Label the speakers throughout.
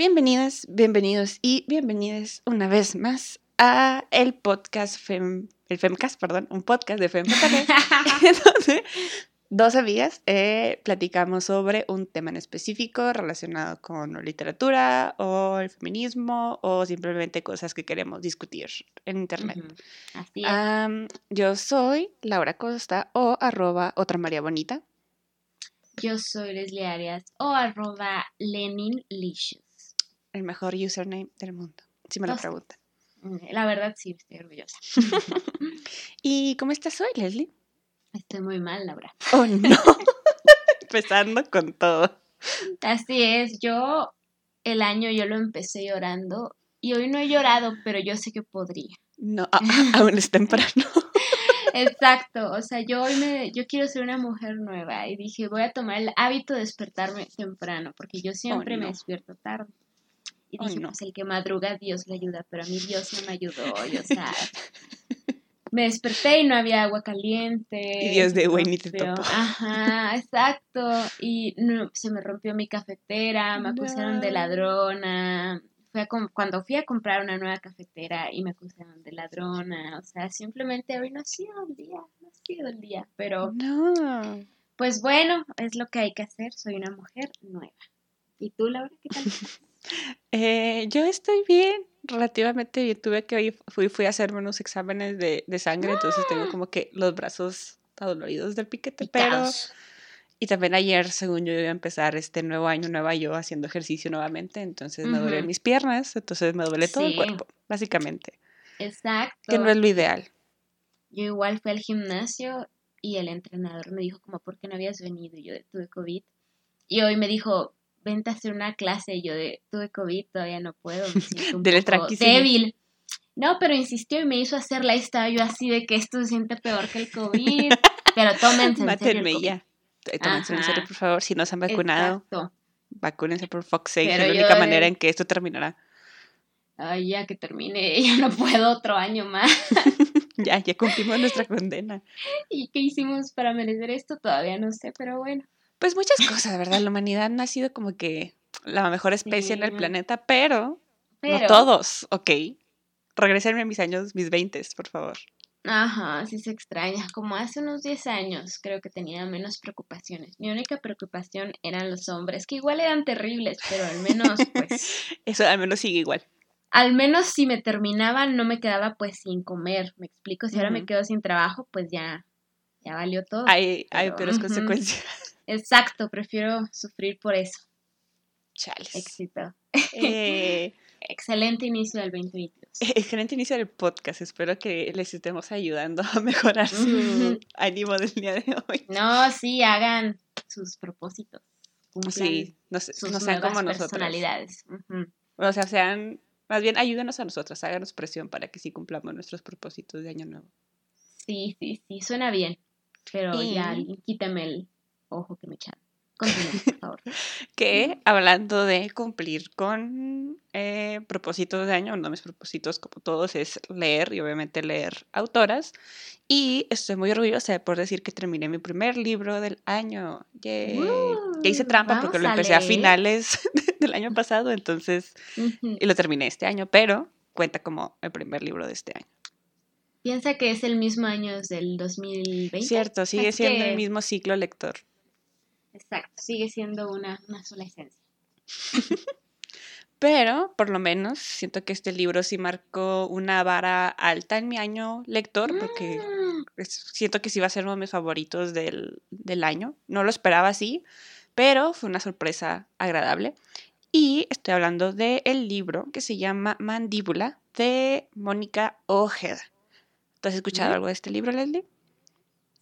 Speaker 1: Bienvenidas, bienvenidos y bienvenidas una vez más a el podcast Fem, el Femcast, perdón, un podcast de Femcast, donde dos amigas eh, platicamos sobre un tema en específico relacionado con literatura o el feminismo o simplemente cosas que queremos discutir en internet.
Speaker 2: Así es.
Speaker 1: Yo soy Laura Costa o arroba otra María Bonita.
Speaker 2: Yo soy Leslie Arias o arroba Lenin Licious.
Speaker 1: El mejor username del mundo, si me lo
Speaker 2: Dos.
Speaker 1: preguntan.
Speaker 2: La verdad sí, estoy orgullosa.
Speaker 1: ¿Y cómo estás hoy, Leslie?
Speaker 2: Estoy muy mal, Laura.
Speaker 1: Oh, no. Empezando con todo.
Speaker 2: Así es, yo el año yo lo empecé llorando y hoy no he llorado, pero yo sé que podría.
Speaker 1: No, a- aún es temprano.
Speaker 2: Exacto, o sea, yo hoy me, yo quiero ser una mujer nueva y dije, voy a tomar el hábito de despertarme temprano, porque yo siempre me
Speaker 1: no.
Speaker 2: despierto tarde. Y
Speaker 1: Oh,
Speaker 2: dije,
Speaker 1: no.
Speaker 2: pues el que madruga, Dios le ayuda, pero a mí Dios no me ayudó, y, o sea, me desperté y no había agua caliente.
Speaker 1: Y Dios de güey ni te topó.
Speaker 2: Ajá, exacto, y no, se me rompió mi cafetera, me acusaron de ladrona. Fue cuando fui a comprar una nueva cafetera y me acusaron de ladrona, o sea, simplemente hoy no ha sido el día, no ha sido el día, pero
Speaker 1: No.
Speaker 2: pues bueno, es lo que hay que hacer, soy una mujer nueva. ¿Y tú, Laura, qué tal?
Speaker 1: Eh, yo estoy bien, relativamente bien. Tuve que hoy fui, fui a hacerme unos exámenes de, de sangre, entonces tengo como que los brazos adoloridos del piquete, pero... Y también ayer, según yo, iba a empezar este nuevo año, nueva yo, haciendo ejercicio nuevamente, entonces me duelen
Speaker 2: Ujú.
Speaker 1: mis piernas, entonces me duele todo el cuerpo, básicamente,
Speaker 2: Exacto.
Speaker 1: que no es lo ideal.
Speaker 2: Yo igual fui al gimnasio y el entrenador me dijo como, ¿por qué no habías venido? Y yo tuve COVID. Y hoy me dijo, vente a hacer una clase. Y yo de, tuve COVID, todavía no puedo, me siento un poco débil. No, pero insistió y me hizo hacerla y estaba yo así de que esto se siente peor que el COVID. pero tómense en serio el
Speaker 1: Mátenme
Speaker 2: COVID.
Speaker 1: ya. Eh, Tómense en serio, por favor, si no se han vacunado,
Speaker 2: Exacto.
Speaker 1: vacúnense por Fox 6, es la única
Speaker 2: de-
Speaker 1: manera en que esto terminará.
Speaker 2: Ay, ya que termine, ya no puedo otro año más.
Speaker 1: Ya, ya cumplimos nuestra condena.
Speaker 2: ¿Y qué hicimos para merecer esto? Todavía no sé, pero bueno.
Speaker 1: Pues muchas cosas, ¿verdad? La humanidad no ha sido como que la mejor especie en el planeta, pero,
Speaker 2: Pero,
Speaker 1: no todos, ¿ok? Regresenme a mis años, mis 20, por favor.
Speaker 2: Ajá, sí se extraña. Como hace unos 10 años creo que tenía menos preocupaciones. Mi única preocupación eran los hombres, que igual eran terribles, pero al menos, pues,
Speaker 1: Eso al menos sigue igual.
Speaker 2: al menos si me terminaban no me quedaba pues sin comer. ¿Me explico? Si ahora me quedo sin trabajo, pues ya, ya valió todo.
Speaker 1: Hay, hay
Speaker 2: Pero,
Speaker 1: peores
Speaker 2: ujú.
Speaker 1: consecuencias.
Speaker 2: Exacto, prefiero sufrir por eso.
Speaker 1: Chales.
Speaker 2: Éxito.
Speaker 1: Eh,
Speaker 2: Excelente inicio del 2022.
Speaker 1: excelente inicio del podcast. Espero que les estemos ayudando a mejorar su ánimo del día de hoy.
Speaker 2: No, sí, hagan sus propósitos.
Speaker 1: Sí, no,
Speaker 2: sus
Speaker 1: no sean como nosotros.
Speaker 2: personalidades.
Speaker 1: O sea, sean, más bien ayúdenos a nosotros, háganos presión para que sí cumplamos nuestros propósitos de año nuevo.
Speaker 2: Sí, sí, sí, suena bien. Pero
Speaker 1: Y-
Speaker 2: ya, quítame el ojo que me echaron. Continúa, por favor.
Speaker 1: Que hablando de cumplir con eh, propósitos de año, uno de mis propósitos, como todos, es leer y obviamente leer autoras. Y estoy muy orgullosa de poder decir que terminé mi primer libro del año. Yay. Ya hice
Speaker 2: Uh,
Speaker 1: trampa porque lo empecé a finales del año pasado, entonces, y lo terminé este año, pero cuenta como el primer libro de este año.
Speaker 2: Piensa que es el mismo año del 2020.
Speaker 1: Cierto, sigue siendo
Speaker 2: que-
Speaker 1: el mismo ciclo lector.
Speaker 2: Exacto, sigue siendo una, una sola esencia.
Speaker 1: Pero, por lo menos, siento que este libro sí marcó una vara alta en mi año lector, porque
Speaker 2: Mm,
Speaker 1: siento que sí va a ser uno de mis favoritos del, del año. No lo esperaba así, pero fue una sorpresa agradable. Y estoy hablando del libro que se llama Mandíbula de Mónica Ojeda. ¿Tú has escuchado algo de este libro, Leslie?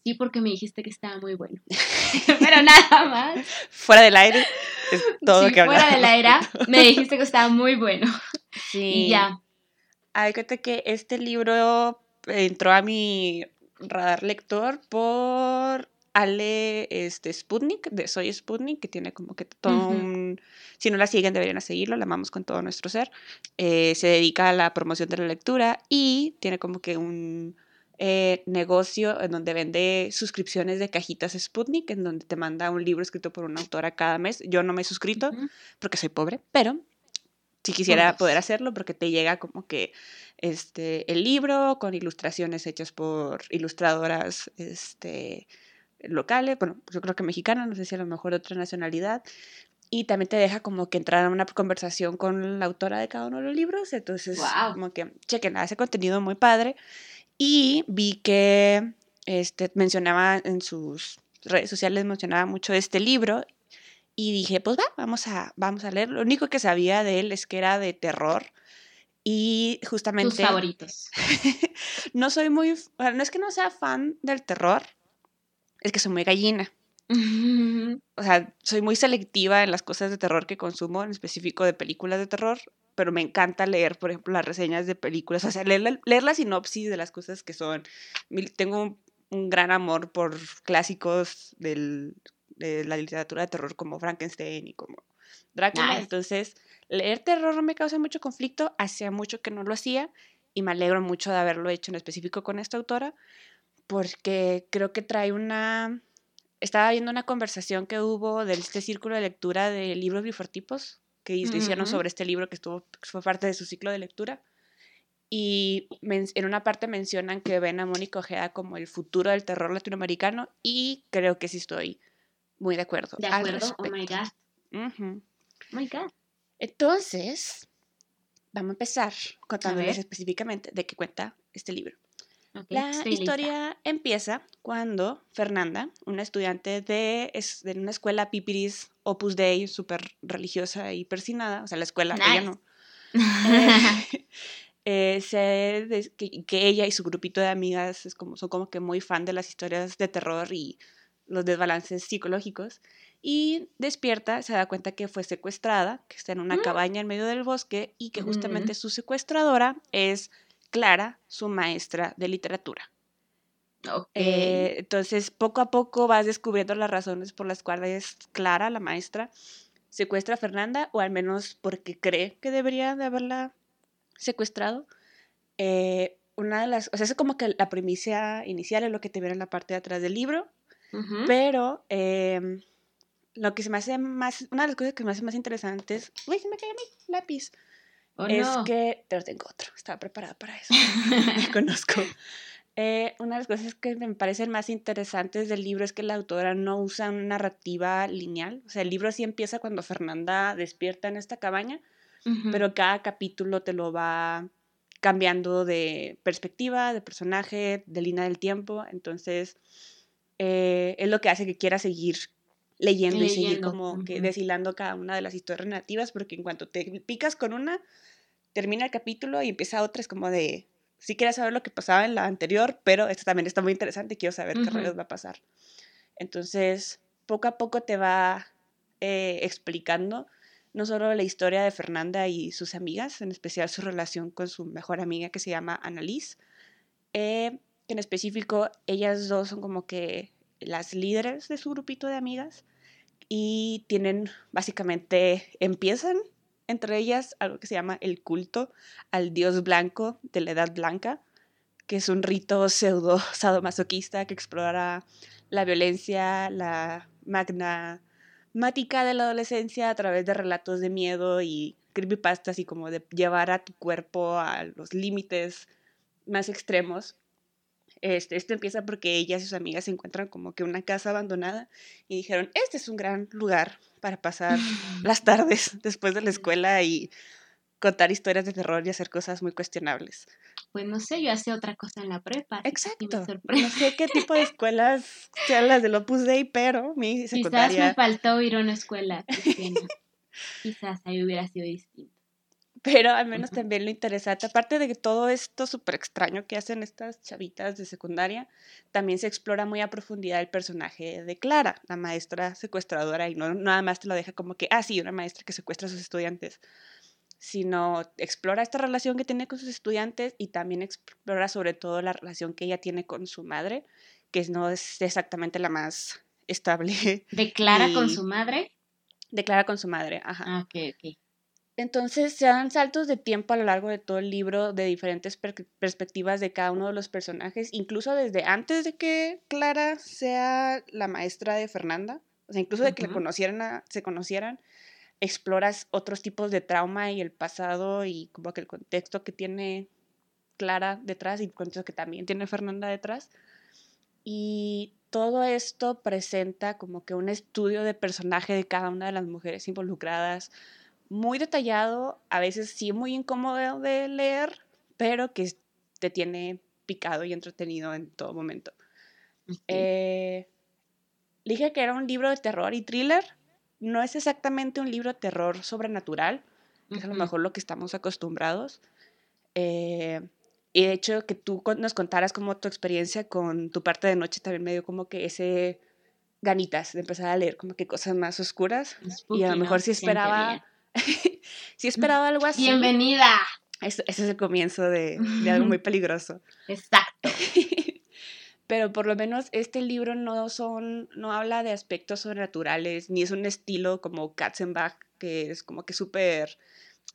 Speaker 2: Sí, porque me dijiste que estaba muy bueno. Pero nada más.
Speaker 1: Fuera del aire es todo lo que
Speaker 2: fuera
Speaker 1: hablamos.
Speaker 2: de la era, me dijiste que estaba muy bueno.
Speaker 1: Sí.
Speaker 2: Y ya.
Speaker 1: Hay cuenta que este libro entró a mi radar lector por Ale este, Sputnik, de Soy Sputnik, que tiene como que todo un... Si no la siguen, deberían seguirlo, la amamos con todo nuestro ser. Eh, se dedica a la promoción de la lectura y tiene como que un eh, negocio en donde vende suscripciones de cajitas Sputnik, en donde te manda un libro escrito por una autora cada mes. Yo no me he suscrito
Speaker 2: Ujú.
Speaker 1: porque soy pobre, pero si quisiera
Speaker 2: Juntos.
Speaker 1: poder hacerlo, porque te llega como que este, el libro con ilustraciones hechas por ilustradoras este, locales, bueno, yo creo que mexicanas, no sé si a lo mejor de otra nacionalidad, y también te deja como que entrar a una conversación con la autora de cada uno de los libros, entonces
Speaker 2: Guau.
Speaker 1: como que chequen, ese contenido muy padre, y vi que este, mencionaba en sus redes sociales, mencionaba mucho este libro, y dije, pues va, vamos a, vamos a leer. Lo único que sabía de él es que era de terror. Y
Speaker 2: Tus
Speaker 1: justamente
Speaker 2: favoritos.
Speaker 1: no soy muy, bueno, no es que no sea fan del terror, es que soy muy gallina. O sea, soy muy selectiva en las cosas de terror que consumo, en específico de películas de terror, pero me encanta leer, por ejemplo, las reseñas de películas, o sea, leer la, leer la sinopsis de las cosas que son. Tengo un, un gran amor por clásicos del, de la literatura de terror como Frankenstein y como Drácula,
Speaker 2: Nice.
Speaker 1: entonces leer terror no me causa mucho conflicto, hacía mucho que no lo hacía y me alegro mucho de haberlo hecho en específico con esta autora, porque creo que trae una estaba viendo una conversación que hubo de este círculo de lectura de libros bifortipos que hicieron
Speaker 2: Ujú.
Speaker 1: sobre este libro que estuvo fue parte de su ciclo de lectura y en una parte mencionan que ven a Mónica Ojeda como el futuro del terror latinoamericano y creo que sí estoy muy de acuerdo.
Speaker 2: De acuerdo. Oh my god.
Speaker 1: Ujú.
Speaker 2: Oh my god.
Speaker 1: Entonces, vamos a empezar contándoles específicamente de qué cuenta este libro.
Speaker 2: Ok,
Speaker 1: La
Speaker 2: estoy lista.
Speaker 1: historia empieza cuando Fernanda, una estudiante de, de una escuela Pipiris Opus Dei, súper religiosa y persinada, o sea, la escuela, ella no, eh, eh, des- que, que ella y su grupito de amigas es como, son como que muy fan de las historias de terror y los desbalances psicológicos. Y despierta, se da cuenta que fue secuestrada, que está en una
Speaker 2: Mm.
Speaker 1: cabaña en medio del bosque y que
Speaker 2: Mm.
Speaker 1: justamente su secuestradora es Clara, su maestra de literatura. Eh, entonces, poco a poco vas descubriendo las razones por las cuales Clara, la maestra, secuestra a Fernanda, o al menos porque cree que debería de haberla secuestrado. Eh, una de las, o sea, es como que la primicia inicial es lo que te viene en la parte de atrás del libro, pero em, lo que se me hace más, una de las cosas que me hace más interesantes, uy, se me cayó mi lápiz,
Speaker 2: Oh,
Speaker 1: es
Speaker 2: no.
Speaker 1: que, pero tengo otro, estaba preparada para eso, me conozco. Eh, una de las cosas que me parecen más interesantes del libro es que la autora no usa una narrativa lineal. O sea, el libro sí empieza cuando Fernanda despierta en esta cabaña, pero cada capítulo te lo va cambiando de perspectiva, de personaje, de línea del tiempo. Entonces, eh, es lo que hace que quiera seguir leyendo, y seguir como que deshilando cada una de las historias narrativas, porque en cuanto te picas con una, termina el capítulo y empieza otra, es como de, sí quieres saber lo que pasaba en la anterior, pero esta también está muy interesante y quiero saber qué rayos va a pasar. Entonces, poco a poco te va eh, explicando no solo la historia de Fernanda y sus amigas, en especial su relación con su mejor amiga que se llama Annalise, eh, que en específico ellas dos son como que las líderes de su grupito de amigas y tienen básicamente, empiezan entre ellas algo que se llama el culto al dios blanco de la edad blanca, que es un rito pseudo sadomasoquista que explora la violencia, la magnamática de la adolescencia a través de relatos de miedo y creepypastas y como de llevar a tu cuerpo a los límites más extremos. Este, esto empieza porque ellas y sus amigas se encuentran como que una casa abandonada y dijeron, este es un gran lugar para pasar las tardes después de la escuela y contar historias de terror y hacer cosas muy cuestionables.
Speaker 2: Pues no sé, yo hacía otra cosa en la prepa. me
Speaker 1: Exacto.
Speaker 2: sorprende.
Speaker 1: No sé qué tipo de escuelas sean las del Opus Dei, pero mi
Speaker 2: Quizás
Speaker 1: secundaria...
Speaker 2: me faltó ir a una escuela cristiana. Quizás ahí hubiera sido distinto.
Speaker 1: Pero al menos también lo interesante, aparte de que todo esto súper extraño que hacen estas chavitas de secundaria, también se explora muy a profundidad el personaje de Clara, la maestra secuestradora, y no nada más te lo deja como que, ah, sí, una maestra que secuestra a sus estudiantes, sino explora esta relación que tiene con sus estudiantes y también explora sobre todo la relación que ella tiene con su madre, que no es exactamente la más estable
Speaker 2: ¿De Clara con su madre?
Speaker 1: de Clara con su madre. Ajá.
Speaker 2: Ah, ok, ok.
Speaker 1: Entonces se dan saltos de tiempo a lo largo de todo el libro de diferentes per- perspectivas de cada uno de los personajes, incluso desde antes de que Clara sea la maestra de Fernanda, o sea, incluso de que le conocieran a- se conocieran, exploras otros tipos de trauma y el pasado y como que el contexto que tiene Clara detrás y el contexto que también tiene Fernanda detrás. Y todo esto presenta como que un estudio de personaje de cada una de las mujeres involucradas, muy detallado, a veces sí muy incómodo de leer, pero que te tiene picado y entretenido en todo momento. Eh, dije que era un libro de terror y thriller. No es exactamente un libro de terror sobrenatural, que es a lo mejor lo que estamos acostumbrados. Eh, y de hecho, que tú nos contaras como tu experiencia con tu parte de noche también me dio como que ese ganitas de empezar a leer como que cosas más oscuras. y a lo mejor si esperaba, si esperaba algo así.
Speaker 2: Bienvenida.
Speaker 1: ese es el comienzo de, de algo muy peligroso.
Speaker 2: Exacto.
Speaker 1: Pero por lo menos este libro no son, no habla de aspectos sobrenaturales, ni es un estilo como Katzenbach, que es como que súper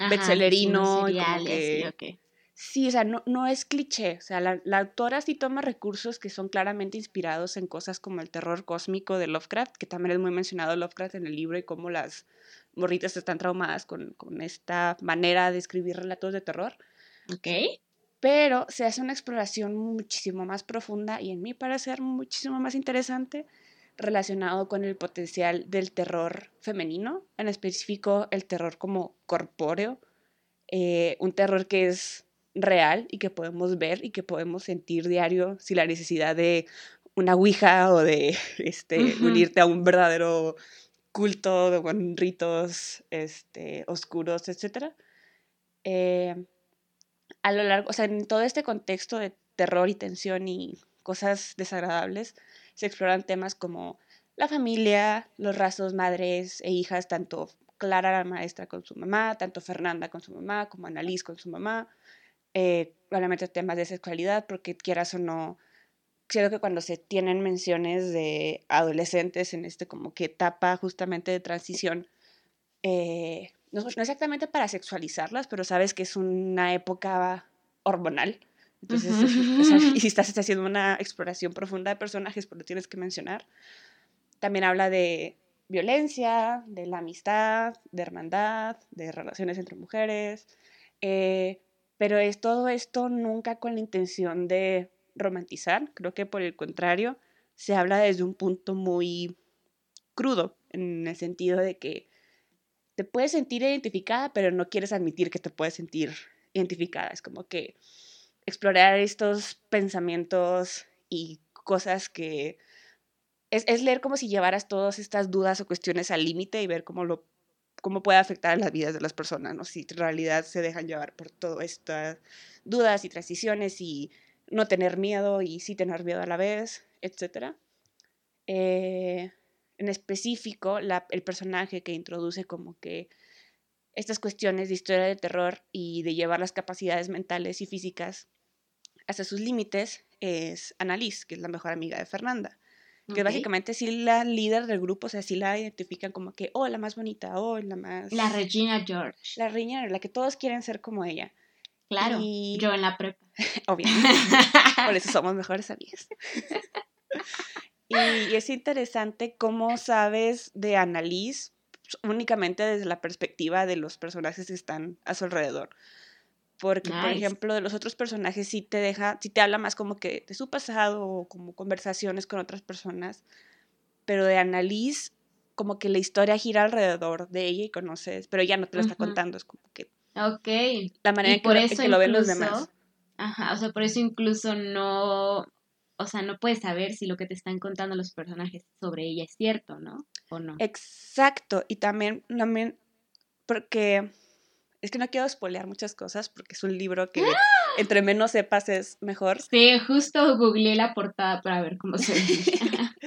Speaker 1: bestsellerino. como que, Sí, o sea, no, no es cliché. O sea, la, la, autora sí toma recursos que son claramente inspirados en cosas como el terror cósmico de Lovecraft, que también es muy mencionado Lovecraft en el libro y cómo las morritas están traumadas con, con esta manera de escribir relatos de terror.
Speaker 2: Ok.
Speaker 1: Pero se hace una exploración muchísimo más profunda y en mi parecer muchísimo más interesante relacionado con el potencial del terror femenino, en específico el terror como corpóreo, eh, un terror que es real y que podemos ver y que podemos sentir diario sin la necesidad de una ouija o de este, unirte a un verdadero culto con ritos este, oscuros, etc. Eh, a lo largo, o sea, en todo este contexto de terror y tensión y cosas desagradables, se exploran temas como la familia, los rasgos madres e hijas, tanto Clara la maestra con su mamá, tanto Fernanda con su mamá, como Annalise con su mamá, eh, obviamente temas de sexualidad, porque quieras o no, creo que cuando se tienen menciones de adolescentes en este como que etapa justamente de transición, eh, no, no, exactamente para sexualizarlas, pero sabes que es una época hormonal. Entonces, y si estás haciendo una exploración profunda de personajes, pues lo tienes que mencionar. También habla de violencia, de la amistad, de hermandad, de relaciones entre mujeres. Eh, pero es todo esto nunca con la intención de romantizar, creo que por el contrario, se habla desde un punto muy crudo, en el sentido de que te puedes sentir identificada, pero no quieres admitir que te puedes sentir identificada. Es como que explorar estos pensamientos y cosas que... Es, es leer como si llevaras todas estas dudas o cuestiones al límite y ver cómo lo cómo puede afectar las vidas de las personas, ¿no? Si en realidad se dejan llevar por todas estas dudas y transiciones y no tener miedo y sí tener miedo a la vez, etc. Eh, en específico, el personaje que introduce como que estas cuestiones de historia de terror y de llevar las capacidades mentales y físicas hasta sus límites es Annalise, que es la mejor amiga de Fernanda que básicamente sí la líder del grupo, o sea, sí la identifican como que, oh, la más bonita, oh, la más...
Speaker 2: La Regina George.
Speaker 1: La Regina, la que todos quieren ser como ella.
Speaker 2: Claro, yo en la prepa.
Speaker 1: Obviamente, por eso somos mejores amigas. y, es interesante cómo sabes de Annalise únicamente desde la perspectiva de los personajes que están a su alrededor. Porque, por ejemplo, de los otros personajes sí te deja, sí te habla más como que de su pasado o como conversaciones con otras personas. Pero de Annalise, como que la historia gira alrededor de ella y conoces, pero ella no te lo está contando, es como que...
Speaker 2: Ok.
Speaker 1: La manera en que, lo, ven los demás.
Speaker 2: Ajá, o sea, por eso incluso no, o sea, no puedes saber si lo que te están contando los personajes sobre ella es cierto, ¿no? O no.
Speaker 1: Exacto, y también, también porque es que no quiero spoilear muchas cosas porque es un libro que ¡Ah! entre menos sepas es mejor.
Speaker 2: Sí, justo googleé la portada para ver cómo se ve.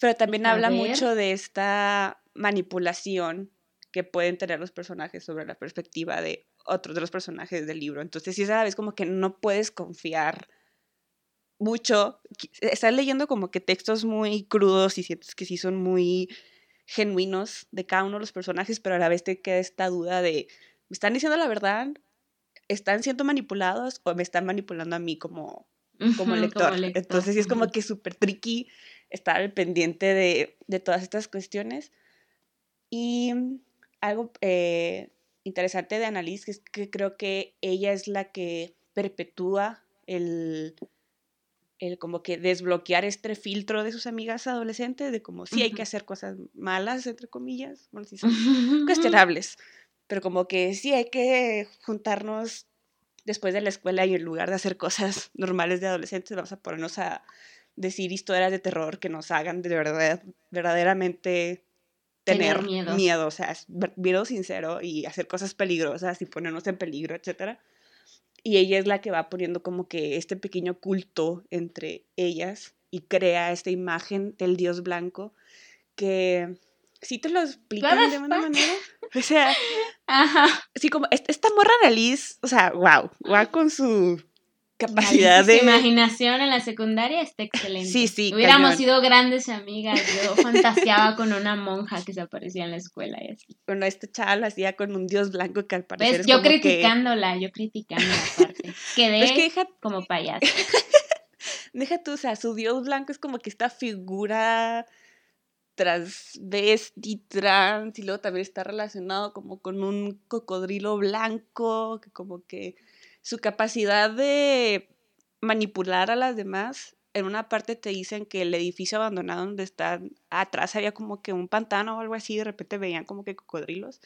Speaker 1: Pero también habla mucho de esta manipulación que pueden tener los personajes sobre la perspectiva de otros de los personajes del libro. Entonces, sí, es a la vez como que no puedes confiar mucho. Estás leyendo como que textos muy crudos y sientes que sí son muy genuinos de cada uno de los personajes, pero a la vez te queda esta duda de ¿me están diciendo la verdad? ¿Están siendo manipulados o me están manipulando a mí como, como, lector? Entonces sí es como que súper tricky estar al pendiente de, de todas estas cuestiones. Y algo eh, interesante de Annalise es que creo que ella es la que perpetúa el, el como que desbloquear este filtro de sus amigas adolescentes de como sí hay que hacer cosas malas, entre comillas, bueno, sí son cuestionables, pero como que sí hay que juntarnos después de la escuela y en lugar de hacer cosas normales de adolescentes, vamos a ponernos a decir historias de terror que nos hagan de verdad, verdaderamente tener, miedo. o sea, miedo sincero y hacer cosas peligrosas y ponernos en peligro, etcétera. Y ella es la que va poniendo como que este pequeño culto entre ellas y crea esta imagen del dios blanco que si te lo explican de una manera. O sea, Ajá. sí, como esta morra Annalise, o sea, wow, va con su capacidad de...
Speaker 2: imaginación en la secundaria está excelente. Sí, sí. Hubiéramos sido grandes amigas. Yo fantaseaba con una monja que se aparecía en la escuela y así.
Speaker 1: Bueno, este chaval lo hacía con un dios blanco que al parecer.
Speaker 2: Es yo criticándola, yo criticándola aparte. Quedé como payaso.
Speaker 1: deja tú, o sea, su dios blanco es como que esta figura transvesti, trans, y luego también está relacionado como con un cocodrilo blanco, que como que su capacidad de manipular a las demás. En una parte te dicen que el edificio abandonado donde están atrás había como que un pantano o algo así, de repente veían como que cocodrilos.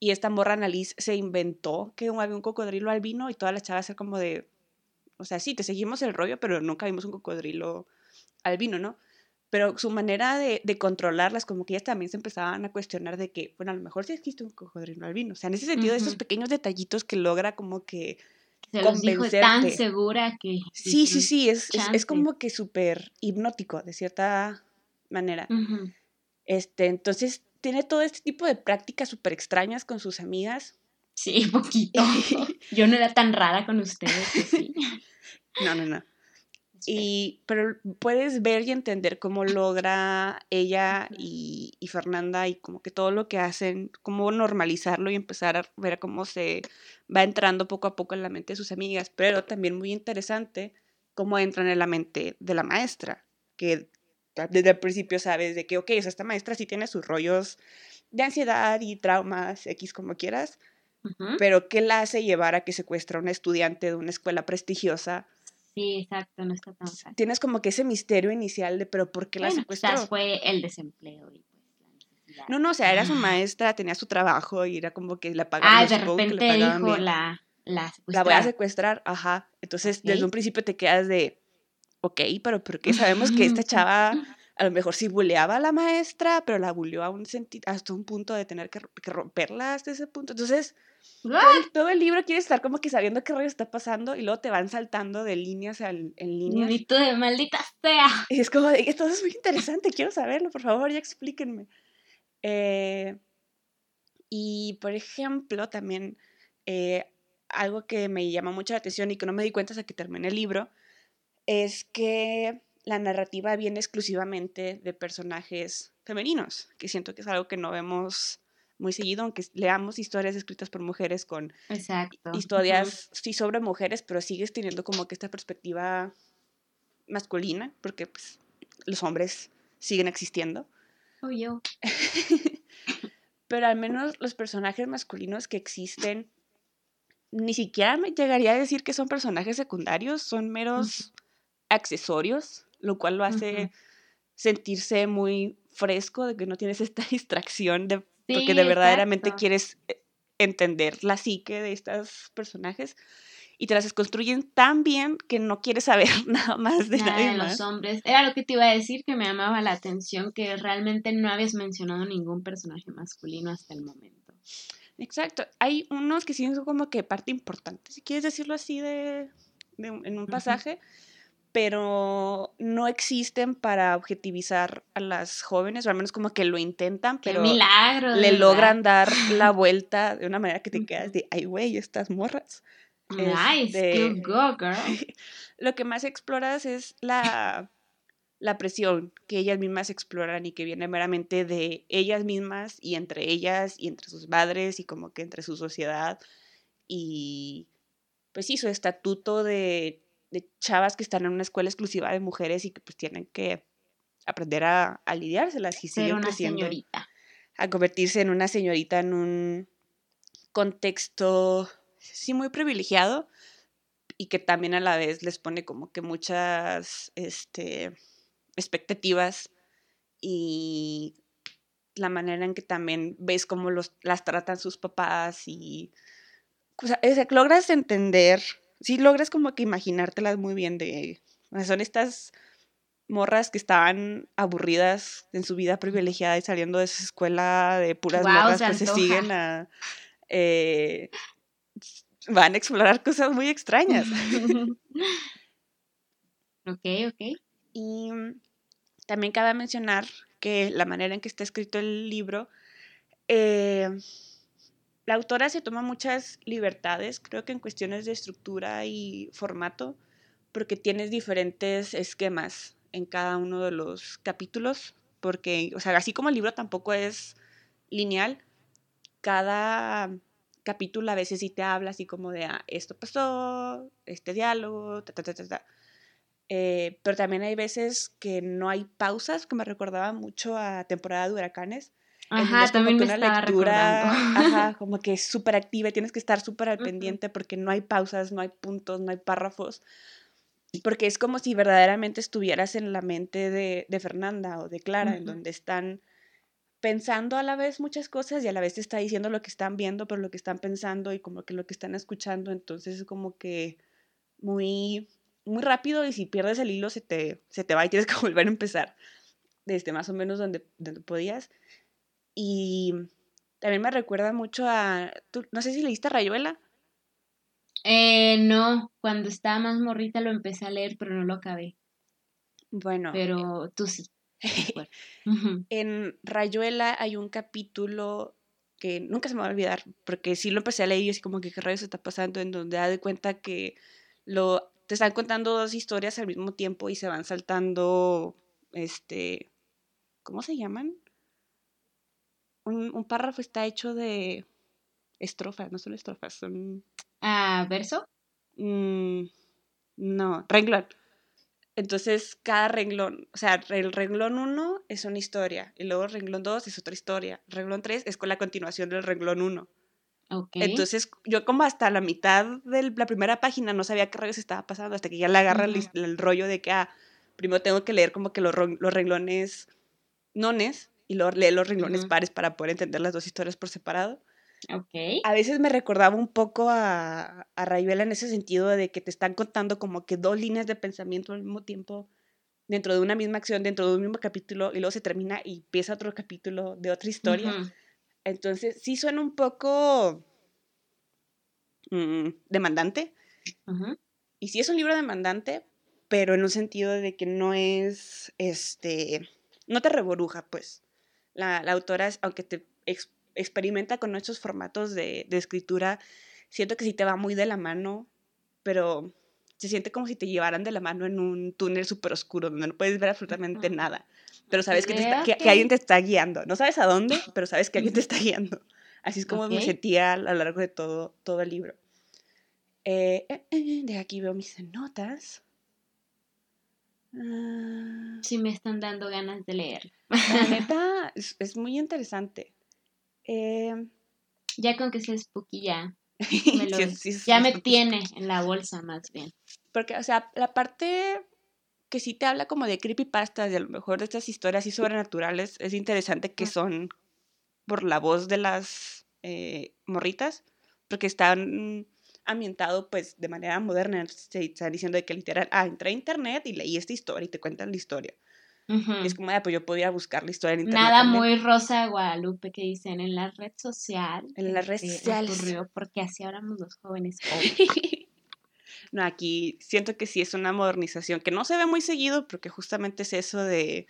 Speaker 1: Y esta morra Annalise se inventó que había un cocodrilo albino y todas las chavas eran como de, o sea, sí, te seguimos el rollo, pero nunca vimos un cocodrilo albino, ¿no? Pero su manera de, de, controlarlas, como que ellas también se empezaban a cuestionar de que, bueno, a lo mejor sí existe un cocodrilo albino. O sea, en ese sentido, esos pequeños detallitos que logra como que
Speaker 2: se los dijo tan segura que...
Speaker 1: Sí, sí, sí, es, es, como que súper hipnótico, de cierta manera. este, entonces, tiene todo este tipo de prácticas súper extrañas con sus amigas.
Speaker 2: Sí, poquito. Yo no era tan rara con ustedes, sí.
Speaker 1: No, no, no. Y, pero puedes ver y entender cómo logra ella y, y, Fernanda y como que todo lo que hacen, cómo normalizarlo y empezar a ver cómo se va entrando poco a poco en la mente de sus amigas, pero también muy interesante cómo entran en la mente de la maestra, que desde el principio sabes de que, ok, o sea, esta maestra sí tiene sus rollos de ansiedad y traumas, X como quieras, pero ¿qué la hace llevar a que secuestra a una estudiante de una escuela prestigiosa?
Speaker 2: Sí, exacto, no está tan fácil.
Speaker 1: Tienes como que ese misterio inicial de, pero ¿por qué la secuestró?
Speaker 2: Quizás fue el desempleo y pues la
Speaker 1: necesidad. No, no, o sea, era su maestra, tenía su trabajo y era como que la pagaba.
Speaker 2: Ah, de repente dijo la, la
Speaker 1: La voy a secuestrar, ajá. Entonces, desde un principio te quedas de, ok, pero ¿por qué sabemos que esta chava a lo mejor sí buleaba a la maestra, pero la buleó a un hasta un punto de tener que, que romperla hasta ese punto? Entonces todo, el libro quiere estar como que sabiendo qué rollo está pasando y luego te van saltando de líneas en líneas.
Speaker 2: Tú de maldita sea.
Speaker 1: Y es como, esto es muy interesante, quiero saberlo, por favor, ya explíquenme. Eh, y, por ejemplo, también eh, algo que me llama mucho la atención y que no me di cuenta hasta que terminé el libro, es que la narrativa viene exclusivamente de personajes femeninos, que siento que es algo que no vemos muy seguido, aunque leamos historias escritas por mujeres con historias, sí, sobre mujeres, pero sigues teniendo como que esta perspectiva masculina, porque pues los hombres siguen existiendo.
Speaker 2: Oh, yo.
Speaker 1: pero al menos los personajes masculinos que existen, ni siquiera me llegaría a decir que son personajes secundarios, son meros accesorios, lo cual lo hace sentirse muy fresco, de que no tienes esta distracción de porque de verdaderamente quieres eh, entender la psique de estos personajes y te las construyen tan bien que no quieres saber nada más de
Speaker 2: nada de los hombres. Era lo que te iba a decir que me llamaba la atención que realmente no habías mencionado ningún personaje masculino hasta el momento.
Speaker 1: Exacto. Hay unos que sí son como que parte importante, si quieres decirlo así de, en un pasaje, pero no existen para objetivizar a las jóvenes, o al menos como que lo intentan, pero le logran dar la vuelta de una manera que te quedas de, ay, güey, estas morras.
Speaker 2: Nice, go, girl.
Speaker 1: Lo que más exploras es la, la presión que ellas mismas exploran y que viene meramente de ellas mismas y entre ellas y entre sus padres y como que entre su sociedad y pues sí, su estatuto de de chavas que están en una escuela exclusiva de mujeres y que pues tienen que aprender a, a lidiárselas y siguen
Speaker 2: una Señorita.
Speaker 1: a convertirse en una señorita en un contexto, sí, muy privilegiado y que también a la vez les pone como que muchas este, expectativas y la manera en que también ves cómo los, las tratan sus papás y o sea, logras entender, sí logras como que imaginártelas muy bien de, son estas morras que estaban aburridas en su vida privilegiada y saliendo de su escuela de puras morras, pues se siguen a... Eh, van a explorar cosas muy extrañas.
Speaker 2: ok, ok.
Speaker 1: Y también cabe mencionar que la manera en que está escrito el libro, eh, la autora se toma muchas libertades, creo que en cuestiones de estructura y formato, porque tienes diferentes esquemas en cada uno de los capítulos, porque, o sea, así como el libro tampoco es lineal, cada capítulo a veces sí te habla así como de, ah, esto pasó, este diálogo, ta, ta, ta, ta, ta. Eh, pero también hay veces que no hay pausas, que me recordaba mucho a temporada de huracanes.
Speaker 2: Ajá, también me una lectura,
Speaker 1: ajá, como que es súper activa, tienes que estar súper al pendiente porque no hay pausas, no hay puntos, no hay párrafos, porque es como si verdaderamente estuvieras en la mente de, de Fernanda o de Clara, en donde están pensando a la vez muchas cosas y a la vez te está diciendo lo que están viendo, pero lo que están pensando y como que lo que están escuchando, entonces es como que muy muy rápido y si pierdes el hilo se te, se te va y tienes que volver a empezar desde más o menos donde, donde podías. Y también me recuerda mucho a, no sé si leíste Rayuela.
Speaker 2: Eh, no, cuando estaba más morrita lo empecé a leer, pero no lo acabé.
Speaker 1: Bueno.
Speaker 2: Pero tú sí.
Speaker 1: en Rayuela hay un capítulo que nunca se me va a olvidar, porque sí lo empecé a leer y así como que qué rayos está pasando, en donde da de cuenta que lo te están contando dos historias al mismo tiempo y se van saltando, este, ¿cómo se llaman? Un, párrafo está hecho de estrofas, no son estrofas, son...
Speaker 2: Ah, ¿verso?
Speaker 1: Mm, no, renglón. Entonces, cada renglón, o sea, el renglón 1 es una historia, y luego el renglón 2 es otra historia, el renglón 3 es con la continuación del renglón 1. Entonces, yo como hasta la mitad de la primera página no sabía qué rayos estaba pasando, hasta que ya le agarra el, rollo de que, ah, primero tengo que leer como que los, los renglones nones y luego leer los renglones pares para poder entender las dos historias por separado.
Speaker 2: Okay.
Speaker 1: A veces me recordaba un poco a, a Rayuela en ese sentido de que te están contando como que dos líneas de pensamiento al mismo tiempo dentro de una misma acción, dentro de un mismo capítulo, y luego se termina y empieza otro capítulo de otra historia. Entonces, sí suena un poco mm, demandante. Y sí es un libro demandante, pero en un sentido de que no es, este, no te reboruja, pues. La, autora, aunque te experimenta con estos formatos de, escritura, siento que sí te va muy de la mano, pero se siente como si te llevaran de la mano en un túnel súper oscuro, donde no puedes ver absolutamente nada pero sabes que, que, alguien te está guiando. No sabes a dónde, pero sabes que alguien te está guiando. Así es como me sentía a lo largo de todo, todo el libro. Eh, eh, eh, de aquí veo mis notas.
Speaker 2: Ah. sí me están dando ganas de leer.
Speaker 1: La neta es, muy interesante.
Speaker 2: ya con que sea spooky ya. Me ya me tiene en la bolsa más bien.
Speaker 1: Porque, o sea, la parte que sí te habla como de creepypastas y a lo mejor de estas historias así sobrenaturales, es interesante que son por la voz de las eh, morritas, porque están ambientado pues de manera moderna, se están diciendo de que literal, ah, entré a internet y leí esta historia y te cuentan la historia. Es como, ah, pues yo podía buscar la historia en internet.
Speaker 2: Nada muy Rosa Guadalupe que dicen en la red social.
Speaker 1: En la red este, social.
Speaker 2: Ocurrió porque así hablamos los jóvenes.
Speaker 1: No, aquí siento que sí es una modernización que no se ve muy seguido porque justamente es eso de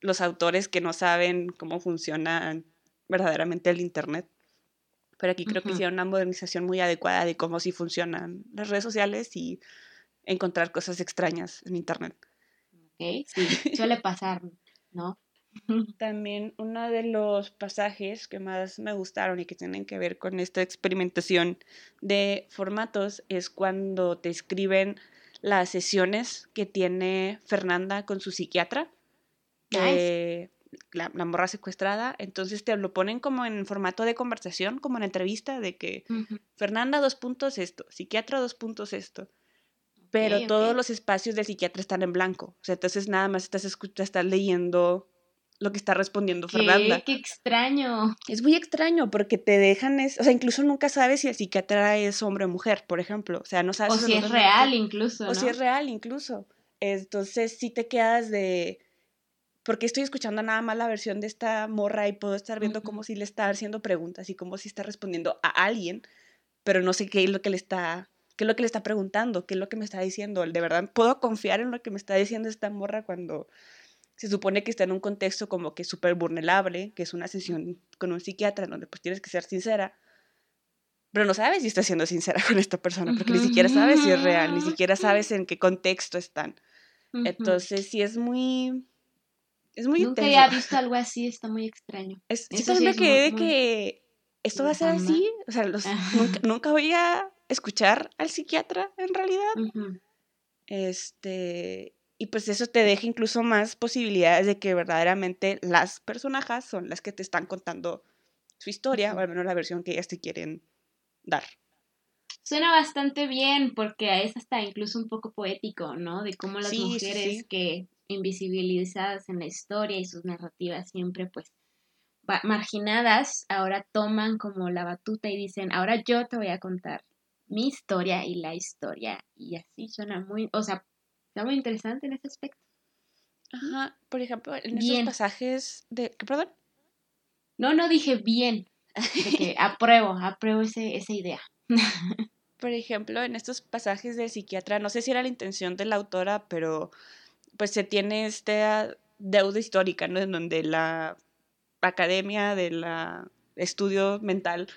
Speaker 1: los autores que no saben cómo funciona verdaderamente el Internet. Pero aquí creo que sí una modernización muy adecuada de cómo sí funcionan las redes sociales y encontrar cosas extrañas en Internet.
Speaker 2: Ok, sí, suele pasar, ¿no?
Speaker 1: También uno de los pasajes que más me gustaron y que tienen que ver con esta experimentación de formatos es cuando te escriben las sesiones que tiene Fernanda con su psiquiatra. La, la morra secuestrada, entonces te lo ponen como en formato de conversación, como en entrevista, de que. Fernanda, dos puntos esto, psiquiatra, dos puntos esto. Pero todos los espacios del psiquiatra están en blanco. O sea, entonces nada más estás, estás leyendo lo que está respondiendo Fernanda.
Speaker 2: ¿Qué? Extraño.
Speaker 1: Es muy extraño porque te dejan, es, o sea, incluso nunca sabes si el psiquiatra es hombre o mujer, por ejemplo. O sea, no sabes
Speaker 2: O si es real incluso,
Speaker 1: O si es real incluso. Entonces sí te quedas de... Porque estoy escuchando nada más la versión de esta morra y puedo estar viendo como si le está haciendo preguntas y como si está respondiendo a alguien, pero no sé qué es lo que le está, qué es lo que le está preguntando, qué es lo que me está diciendo. De verdad, puedo confiar en lo que me está diciendo esta morra cuando se supone que está en un contexto como que súper vulnerable, que es una sesión con un psiquiatra donde pues tienes que ser sincera, pero no sabes si está siendo sincera con esta persona, porque ni siquiera sabes si es real, ni siquiera sabes en qué contexto están.
Speaker 2: Ujú.
Speaker 1: Entonces sí es muy... Es muy
Speaker 2: Nunca
Speaker 1: intenso.
Speaker 2: había visto algo así, está muy extraño.
Speaker 1: Es, también
Speaker 2: sí
Speaker 1: me quedé de
Speaker 2: muy-
Speaker 1: que esto va a ser así. O sea, los- nunca, nunca voy a escuchar al psiquiatra en realidad. Este, y pues eso te deja incluso más posibilidades de que verdaderamente las personajes son las que te están contando su historia, o al menos la versión que ellas te quieren dar.
Speaker 2: Suena bastante bien porque es hasta incluso un poco poético, ¿no? De cómo las
Speaker 1: Sí, sí,
Speaker 2: mujeres
Speaker 1: sí.
Speaker 2: que invisibilizadas en la historia y sus narrativas siempre pues marginadas, ahora toman como la batuta y dicen, ahora yo te voy a contar mi historia y la historia. Y así suena muy, o sea, está muy interesante en ese aspecto.
Speaker 1: Ajá, por ejemplo, en esos
Speaker 2: Bien.
Speaker 1: pasajes de... ¿qué, Perdón.
Speaker 2: No, no dije bien, de que apruebo, apruebo ese, esa idea.
Speaker 1: Por ejemplo, en estos pasajes del psiquiatra, no sé si era la intención de la autora, pero pues se tiene esta deuda histórica, ¿no? En donde la academia de la estudio mental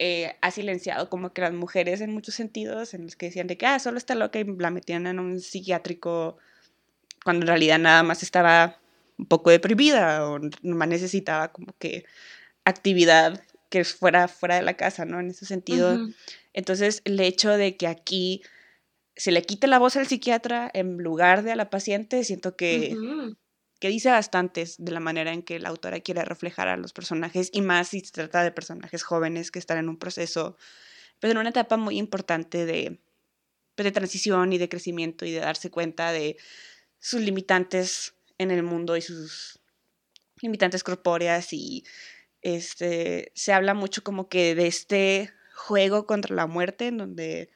Speaker 1: eh, ha silenciado como que las mujeres en muchos sentidos, en los que decían de que, ah, solo está loca y la metían en un psiquiátrico cuando en realidad nada más estaba un poco deprimida o nomás necesitaba como que actividad que fuera fuera de la casa, ¿no? En ese sentido. Entonces, el hecho de que aquí se le quite la voz al psiquiatra en lugar de a la paciente, siento que, que dice bastantes de la manera en que la autora quiere reflejar a los personajes y más si se trata de personajes jóvenes que están en un proceso, pues en una etapa muy importante de, pues, de transición y de crecimiento y de darse cuenta de sus limitantes en el mundo y sus limitantes corpóreas y este se habla mucho como que de este juego contra la muerte en donde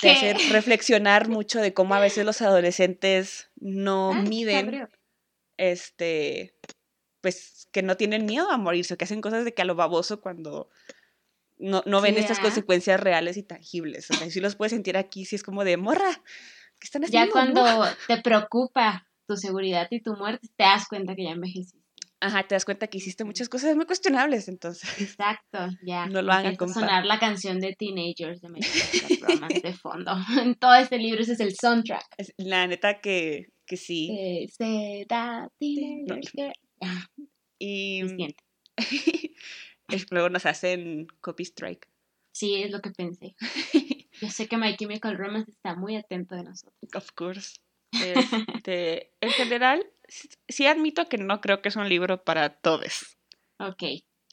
Speaker 1: te hace reflexionar mucho de cómo a veces los adolescentes no
Speaker 2: Ah,
Speaker 1: miden este pues que no tienen miedo a morirse o que hacen cosas de que a lo baboso cuando no, no ven estas
Speaker 2: Ya.
Speaker 1: consecuencias reales y tangibles. O sea, si los puedes sentir aquí, si es como de morra. ¿Qué están
Speaker 2: Ya
Speaker 1: haciendo?
Speaker 2: cuando
Speaker 1: no?"
Speaker 2: te preocupa tu seguridad y tu muerte, te das cuenta que ya envejeciste.
Speaker 1: Ajá, te das cuenta que hiciste muchas cosas muy cuestionables, entonces.
Speaker 2: Exacto, ya.
Speaker 1: No lo hagan, compa.
Speaker 2: sonar la canción de Teenagers de My Chemical Romance de fondo. En todo este libro ese es el soundtrack.
Speaker 1: La neta que, que sí.
Speaker 2: Eh, se da Teenagers. Ah,
Speaker 1: Y es- luego nos hacen copy strike.
Speaker 2: Sí, es lo que pensé. Yo sé que My Chemical Romance está muy atento de nosotros.
Speaker 1: Of course. Este, en general, sí admito que no creo que es un libro para todos.
Speaker 2: Ok.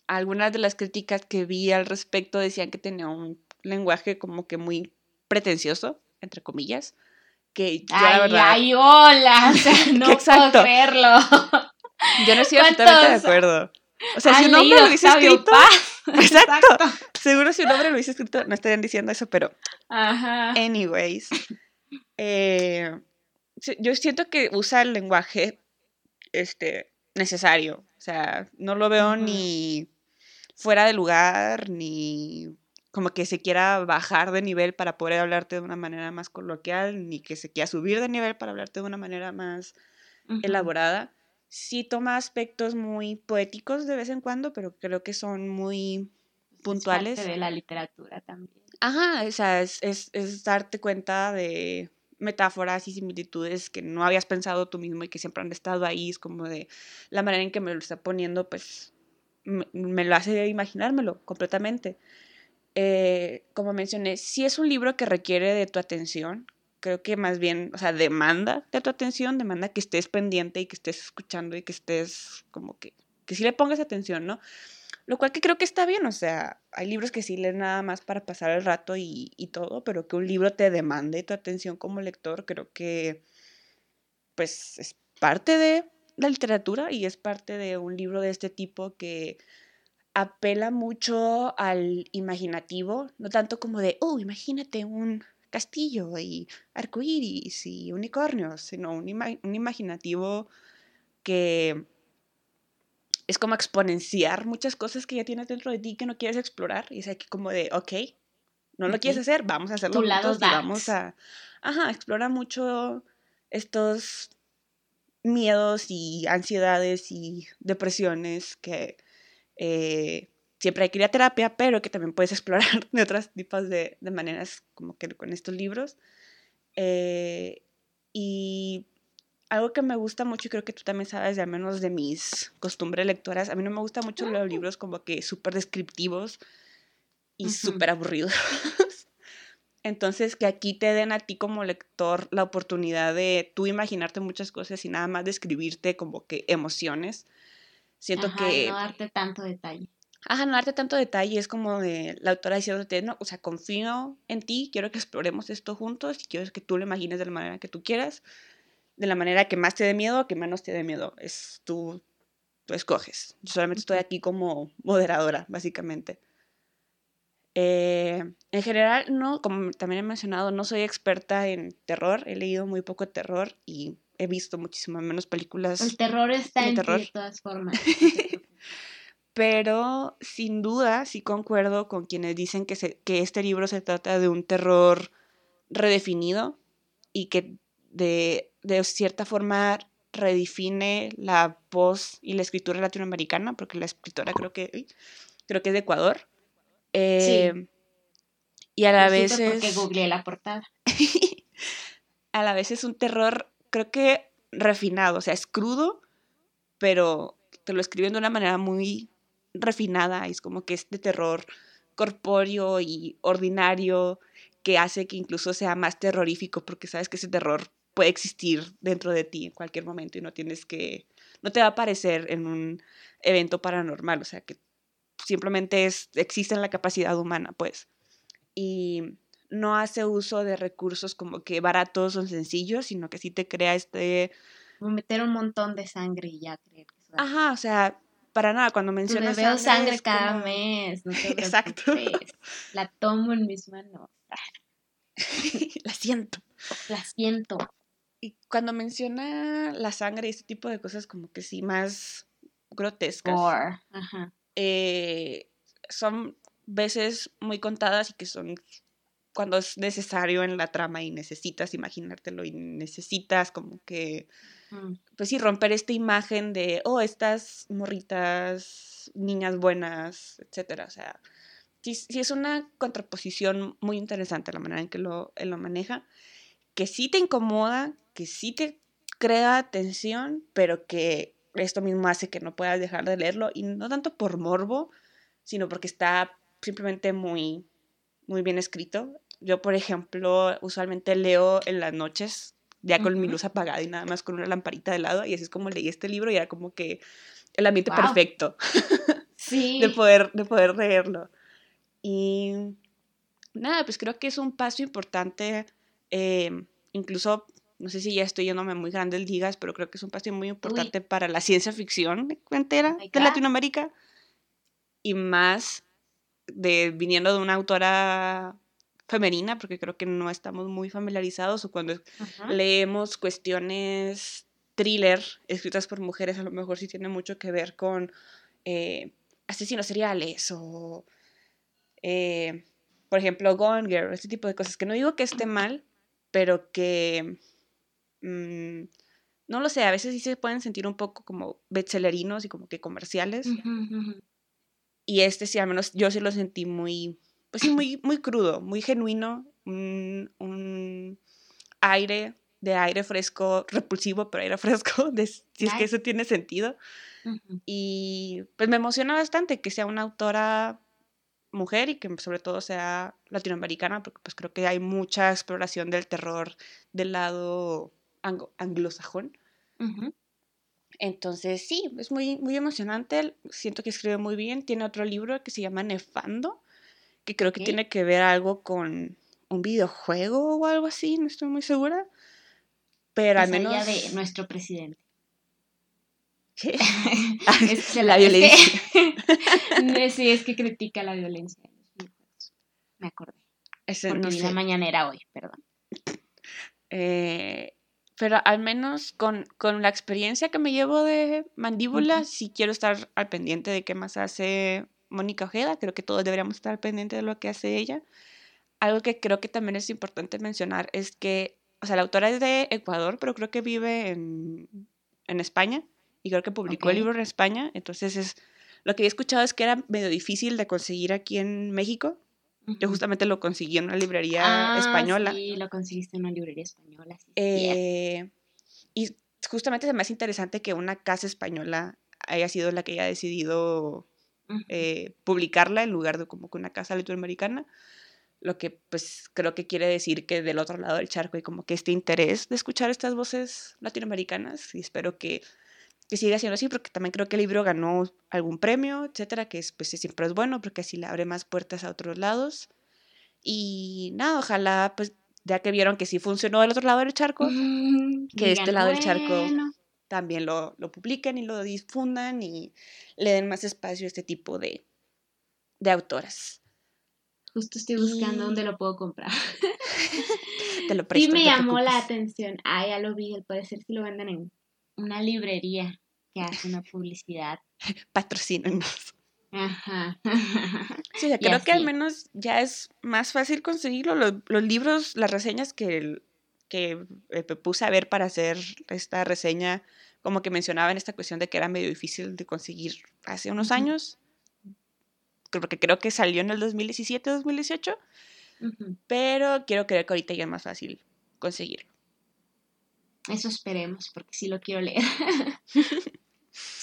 Speaker 1: Algunas de las críticas que vi al respecto decían que tenía un lenguaje como que muy pretencioso, entre comillas, que yo
Speaker 2: ay,
Speaker 1: la verdad,
Speaker 2: ay, hola. O sea, no
Speaker 1: Exacto.
Speaker 2: puedo creerlo.
Speaker 1: yo no estoy absolutamente de
Speaker 2: ¿Cuántos
Speaker 1: acuerdo. O sea, si
Speaker 2: ¿Han
Speaker 1: un hombre lo hubiese escrito,
Speaker 2: Paz?
Speaker 1: exacto, seguro si un hombre lo hubiese escrito, no estarían diciendo eso, pero
Speaker 2: Ajá.
Speaker 1: Anyways, eh, yo siento que usa el lenguaje este, necesario. O sea, no lo veo ni fuera de lugar, ni como que se quiera bajar de nivel para poder hablarte de una manera más coloquial, ni que se quiera subir de nivel para hablarte de una manera más elaborada. Sí toma aspectos muy poéticos de vez en cuando, pero creo que son muy
Speaker 2: Es
Speaker 1: puntuales.
Speaker 2: parte de la literatura también.
Speaker 1: Ajá, o sea, es, es, es darte cuenta de metáforas y similitudes que no habías pensado tú mismo y que siempre han estado ahí. Es como de la manera en que me lo está poniendo, pues me, me lo hace imaginármelo completamente. Eh, como mencioné, sí es un libro que requiere de tu atención, creo que más bien, o sea, demanda de tu atención, demanda que estés pendiente y que estés escuchando y que estés como que, que sí le pongas atención, ¿no? Lo cual que creo que está bien, o sea, hay libros que sí leen nada más para pasar el rato y, y todo, pero que un libro te demande tu atención como lector, creo que pues es parte de la literatura y es parte de un libro de este tipo que apela mucho al imaginativo, no tanto como de, oh, imagínate un castillo y arcoíris y unicornios, sino un, un imaginativo que es como exponenciar muchas cosas que ya tienes dentro de ti que no quieres explorar. Y es aquí como de, ok, no lo quieres hacer, vamos a hacerlo juntos y vamos a... Ajá, explora mucho estos miedos y ansiedades y depresiones que eh, siempre hay que ir a terapia, pero que también puedes explorar de otros tipos de, de maneras como que con estos libros. Eh, y algo que me gusta mucho y creo que tú también sabes, de al menos de mis costumbres lectoras, a mí no me gusta mucho los libros como que súper descriptivos y súper aburridos. Entonces, que aquí te den a ti como lector la oportunidad de tú imaginarte muchas cosas y nada más describirte como que emociones. Siento que...
Speaker 2: No darte tanto detalle.
Speaker 1: Ajá, no darte tanto detalle. Es como de la autora diciéndote, no, o sea, confío en ti, quiero que exploremos esto juntos y quiero que tú lo imagines de la manera que tú quieras de la manera que más te dé miedo o que menos te dé miedo. Es tú, tú escoges. Yo solamente estoy aquí como moderadora, básicamente. Eh, en general, no, como también he mencionado, no soy experta en terror. He leído muy poco terror y he visto muchísimo menos películas.
Speaker 2: El terror está en de todas formas.
Speaker 1: Pero sin duda sí concuerdo con quienes dicen que, se, que este libro se trata de un terror redefinido y que de, de cierta forma redefine la voz y la escritura latinoamericana, porque la escritora creo que, creo que es de Ecuador. Eh, y a la vez es...
Speaker 2: Porque googleé la portada.
Speaker 1: a la vez es un terror, creo que refinado, o sea, es crudo, pero te lo escriben de una manera muy refinada, es como que es de terror corpóreo y ordinario que hace que incluso sea más terrorífico porque sabes que ese terror puede existir dentro de ti en cualquier momento y no tienes que, no te va a aparecer en un evento paranormal, o sea que simplemente es, existe en la capacidad humana, pues. Y no hace uso de recursos como que baratos o sencillos, sino que sí te crea este...
Speaker 2: Meter un montón de sangre y ya creer que
Speaker 1: Ajá, o sea, para nada, cuando mencionas
Speaker 2: Me veo sangre, cada mes, no Exacto. La tomo en mis manos.
Speaker 1: la siento.
Speaker 2: La siento.
Speaker 1: Y cuando menciona la sangre y este tipo de cosas como que sí más grotescas, eh, son veces muy contadas y que son cuando es necesario en la trama y necesitas imaginártelo y necesitas como que, mm. pues sí, romper esta imagen de, oh, estas morritas, niñas buenas, etcétera. O sea, sí, sí, es una contraposición muy interesante la manera en que lo, él lo maneja, que sí te incomoda, que sí te crea tensión, pero que esto mismo hace que no puedas dejar de leerlo y no tanto por morbo, sino porque está simplemente muy, muy bien escrito. Yo, por ejemplo, usualmente leo en las noches, ya con mi luz apagada y nada más con una lamparita de lado, y así es como leí este libro y era como que el ambiente perfecto sí. de, poder, de poder leerlo. Y nada, pues creo que es un paso importante, eh, incluso no sé si ya estoy yéndome muy grande el digas, pero creo que es un paso muy importante para la ciencia ficción entera de Latinoamérica. Y más de viniendo de una autora femenina, porque creo que no estamos muy familiarizados o cuando leemos cuestiones thriller escritas por mujeres, a lo mejor sí tiene mucho que ver con eh, asesinos seriales o, eh, por ejemplo, Gone Girl, este tipo de cosas, que no digo que esté mal, pero que Mm, no lo sé, a veces sí se pueden sentir un poco como bestsellerinos y como que comerciales. Y este sí, al menos yo sí lo sentí muy, pues sí, muy, muy crudo, muy genuino, un, aire de aire fresco, repulsivo, pero aire fresco, si es que eso tiene sentido. Y pues me emociona bastante que sea una autora mujer y que sobre todo sea latinoamericana, porque pues creo que hay mucha exploración del terror del lado anglosajón. Entonces, sí, es muy, muy emocionante. Siento que escribe muy bien. Tiene otro libro que se llama Nefando, que creo que tiene que ver algo con un videojuego o algo así, no estoy muy segura. Pero al menos.
Speaker 2: de nuestro presidente.
Speaker 1: ¿Qué? es la violencia.
Speaker 2: sí, es que critica la violencia Me acordé. Es, Porque no mañana era hoy, perdón.
Speaker 1: Eh, pero al menos con, la experiencia que me llevo de mandíbula, sí quiero estar al pendiente de qué más hace Mónica Ojeda. Creo que todos deberíamos estar al pendiente de lo que hace ella. Algo que creo que también es importante mencionar es que, o sea, la autora es de Ecuador, pero creo que vive en, España y creo que publicó el libro en España. Entonces, es lo que he escuchado es que era medio difícil de conseguir aquí en México. Yo justamente lo conseguí en una librería
Speaker 2: ah,
Speaker 1: española.
Speaker 2: Sí, lo conseguiste en una librería española.
Speaker 1: Eh, y justamente es más interesante que una casa española haya sido la que haya decidido eh, publicarla en lugar de como que una casa latinoamericana. Lo que pues creo que quiere decir que del otro lado del charco hay como que este interés de escuchar estas voces latinoamericanas y espero que que siga siendo así, porque también creo que el libro ganó algún premio, etcétera, que es, pues, siempre es bueno, porque así le abre más puertas a otros lados. Y nada, ojalá, pues, ya que vieron que sí funcionó del otro lado del charco, mm, que este lado del charco también lo, lo, publiquen y lo difundan y le den más espacio a este tipo de, de autoras.
Speaker 2: Justo estoy buscando dónde lo puedo comprar. te lo presto. Sí me llamó la atención. Ah, ya lo vi, al parecer si lo venden en una librería que hace una publicidad.
Speaker 1: Patrocínenos. Ajá. Sí, creo que al menos ya es más fácil conseguirlo. Los, libros, las reseñas que, que eh, puse a ver para hacer esta reseña, como que mencionaba en esta cuestión de que era medio difícil de conseguir hace unos años. Porque creo que salió en el 2017, 2018. Pero quiero creer que ahorita ya es más fácil conseguirlo.
Speaker 2: Eso esperemos, porque sí lo quiero leer.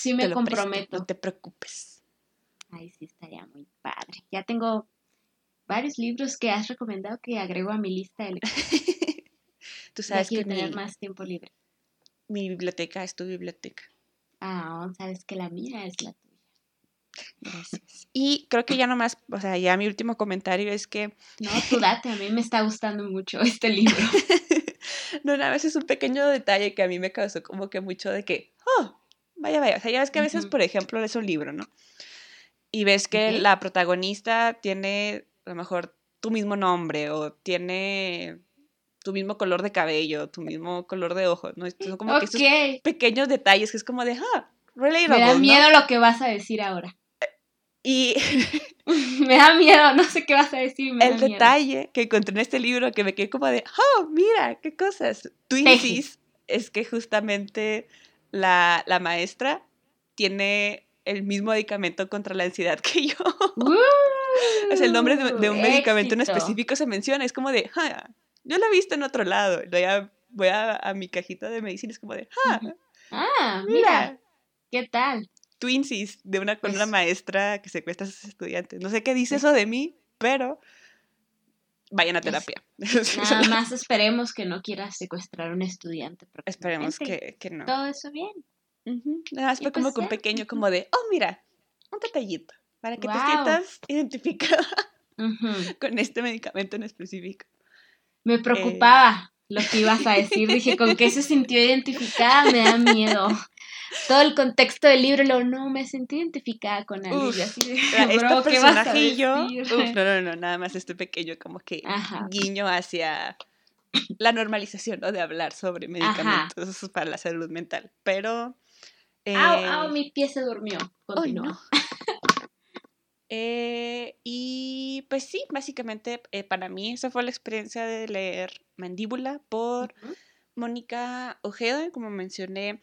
Speaker 2: sí me comprometo.
Speaker 1: no te preocupes.
Speaker 2: Ay, sí, estaría muy padre. Ya tengo varios libros que has recomendado que agrego a mi lista de lectura. Tú sabes que tener más tiempo libre.
Speaker 1: Mi biblioteca es tu biblioteca.
Speaker 2: Ah, sabes que la mía es la tuya.
Speaker 1: Gracias. Y creo que ya nomás, o sea, ya mi último comentario es que...
Speaker 2: No, tú date, a mí me está gustando mucho este libro.
Speaker 1: no, a veces es un pequeño detalle que a mí me causó como que mucho de que, oh, vaya, vaya. O sea, ya ves que a veces, por ejemplo, lees un libro, ¿no? Y ves que la protagonista tiene a lo mejor tu mismo nombre o tiene tu mismo color de cabello, tu mismo color de ojos, ¿no? Son como que esos pequeños detalles que es como de, ah, relatable,
Speaker 2: Me da miedo lo que vas a decir ahora.
Speaker 1: Y
Speaker 2: me da miedo, no sé qué vas a decir.
Speaker 1: el detalle que encontré en este libro que me quedé como de, oh, mira, qué cosas. Twinsies es que justamente la, maestra tiene el mismo medicamento contra la ansiedad que yo. es el nombre de, un medicamento en específico se menciona. Es como de, ah, yo lo he visto en otro lado. Voy a, a, mi cajita de medicina, es como de, ah,
Speaker 2: ah mira, ¿qué tal?
Speaker 1: twinsies de una con una pues maestra que secuestra a sus estudiantes. No sé qué dice eso de mí, pero vayan a terapia.
Speaker 2: nada más esperemos que no quieras secuestrar a un estudiante.
Speaker 1: Esperemos que, no.
Speaker 2: Todo eso bien.
Speaker 1: Nada más fue como que un pequeño como de, oh, mira, un detallito, para que te sientas identificada con este medicamento en específico.
Speaker 2: Me preocupaba eh. lo que ibas a decir. Dije, ¿con qué se sintió identificada? Me da miedo todo el contexto del libro, lo no, me sentí identificada con alguien. así de,
Speaker 1: bro, ¿qué vas a no, no, no, nada más este pequeño como que guiño hacia la normalización, ¿no? De hablar sobre medicamentos para la salud mental. Pero...
Speaker 2: Eh, au, mi pie se durmió. Continúa.
Speaker 1: Eh, y pues sí, básicamente eh, para mí esa fue la experiencia de leer Mandíbula por Mónica Ojeda, como mencioné,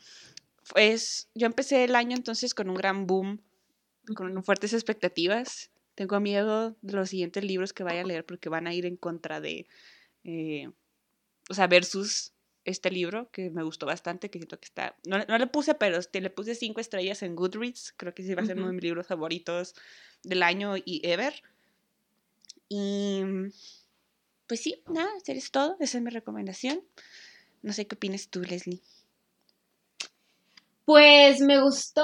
Speaker 1: pues yo empecé el año entonces con un gran boom, con fuertes expectativas. Tengo miedo de los siguientes libros que vaya a leer porque van a ir en contra de, eh, o sea, versus este libro que me gustó bastante, que siento que está, no, le puse, pero le puse cinco estrellas en Goodreads, creo que sí va a ser uno de mis libros favoritos del año y ever. Y pues sí, nada, eso es todo. Esa es mi recomendación. No sé qué opinas tú, Leslie.
Speaker 2: Pues me gustó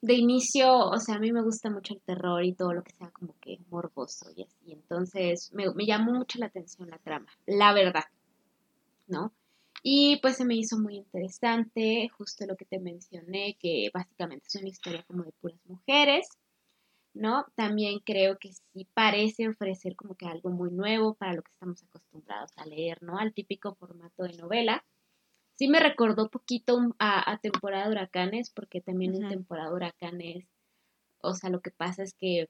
Speaker 2: de inicio, o sea, a mí me gusta mucho el terror y todo lo que sea como que morboso y así. Entonces me, me llamó mucho la atención la trama, la verdad, ¿no? Y pues se me hizo muy interesante, justo lo que te mencioné, que básicamente es una historia como de puras mujeres, ¿no? También creo que sí parece ofrecer como que algo muy nuevo para lo que estamos acostumbrados a leer, ¿no? Al típico formato de novela. Sí me recordó poquito a, temporada de huracanes, porque también en temporada de huracanes, o sea, lo que pasa es que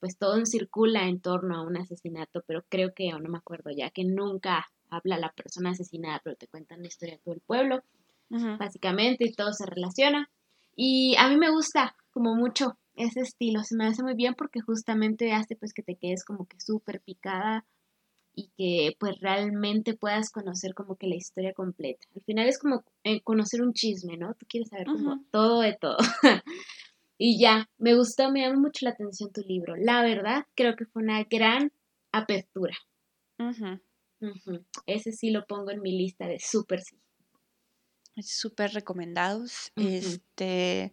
Speaker 2: pues todo circula en torno a un asesinato, pero creo que, o no me acuerdo ya, que nunca habla la persona asesinada, pero te cuentan la historia de todo el pueblo, básicamente, y todo se relaciona. Y a mí me gusta como mucho ese estilo, se me hace muy bien porque justamente hace pues que te quedes como que súper picada y que pues realmente puedas conocer como que la historia completa. Al final es como eh, conocer un chisme, ¿no? Tú quieres saber como todo de todo. y ya, me gustó, me llamó mucho la atención tu libro. La verdad, creo que fue una gran apertura. Ese sí lo pongo en mi lista de súper sí.
Speaker 1: Súper recomendados. Este,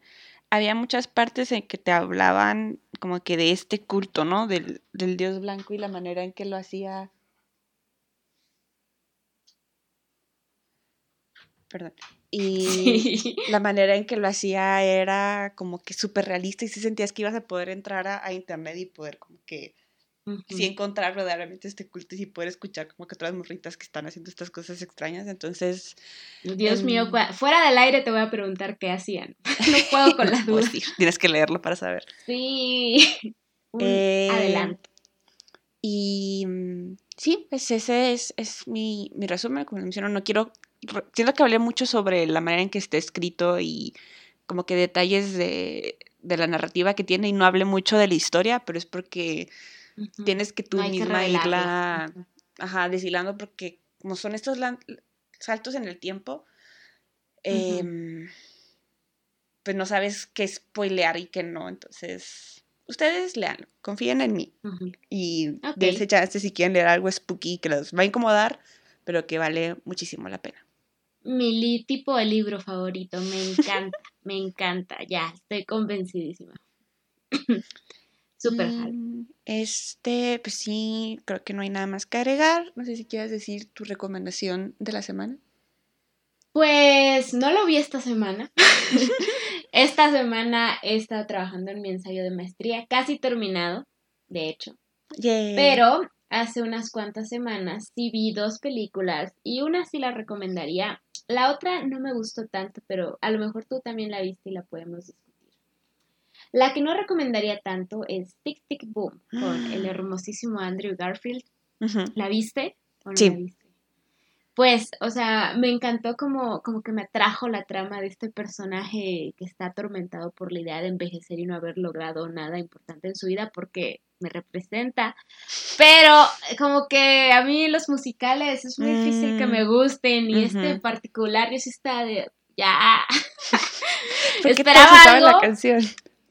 Speaker 1: había muchas partes en que te hablaban como que de este culto, ¿no? Del, del dios blanco y la manera en que lo hacía. Perdón. Y la manera en que lo hacía era como que súper realista y si sentías que ibas a poder entrar a, a internet y poder como que sí encontrar verdaderamente este culto y poder escuchar como que otras morritas que están haciendo estas cosas extrañas. Entonces.
Speaker 2: Dios mío, em, fuera del aire te voy a preguntar qué hacían. no puedo con las dudas.
Speaker 1: tienes que leerlo para saber.
Speaker 2: Sí.
Speaker 1: Eh, adelante. Y mm, sí, pues ese es, es mi, mi resumen. Como menciono, no quiero. Siento que hablé mucho sobre la manera en que está escrito y como que detalles de, de la narrativa que tiene y no hablé mucho de la historia, pero es porque Tienes que tú misma irla ajá, deshilando porque como son estos saltos en el tiempo, em, pues no sabes qué spoilear y qué no. Entonces, ustedes lean, confíen en mí. Y okay. dense chance si quieren leer algo spooky que los va a incomodar, pero que vale muchísimo la pena.
Speaker 2: Mi tipo de libro favorito, me encanta, me encanta, ya, estoy convencidísima. Súper
Speaker 1: mm, Este, pues sí, creo que no hay nada más que agregar. No sé si quieres decir tu recomendación de la semana.
Speaker 2: Pues no lo vi esta semana. esta semana he estado trabajando en mi ensayo de maestría, casi terminado, de hecho. Pero hace unas cuantas semanas sí vi dos películas y una sí la recomendaría. La otra no me gustó tanto, pero a lo mejor tú también la viste y la podemos discutir. La que no recomendaría tanto es Tic Tic Boom con el hermosísimo Andrew Garfield. ¿La viste o no sí. la viste? Pues, o sea, me encantó como, como que me atrajo la trama de este personaje que está atormentado por la idea de envejecer y no haber logrado nada importante en su vida porque me representa. Pero como que a mí los musicales es muy difícil que me mm, gusten y este en particular yo sí está de ya. Esperaba algo. la canción?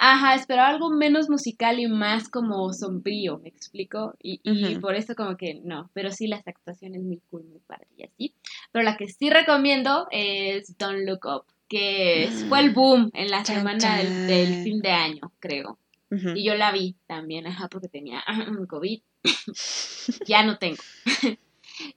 Speaker 2: Ajá, esperaba algo menos musical y más como sombrío, ¿me explico? Y, por eso como que no, pero sí las actuaciones muy cool, muy padre y así. Pero la que sí recomiendo es Don't Look Up, que fue el boom en la semana del, fin de año, creo. Y yo la vi también, ajá, porque tenía COVID. ya no tengo.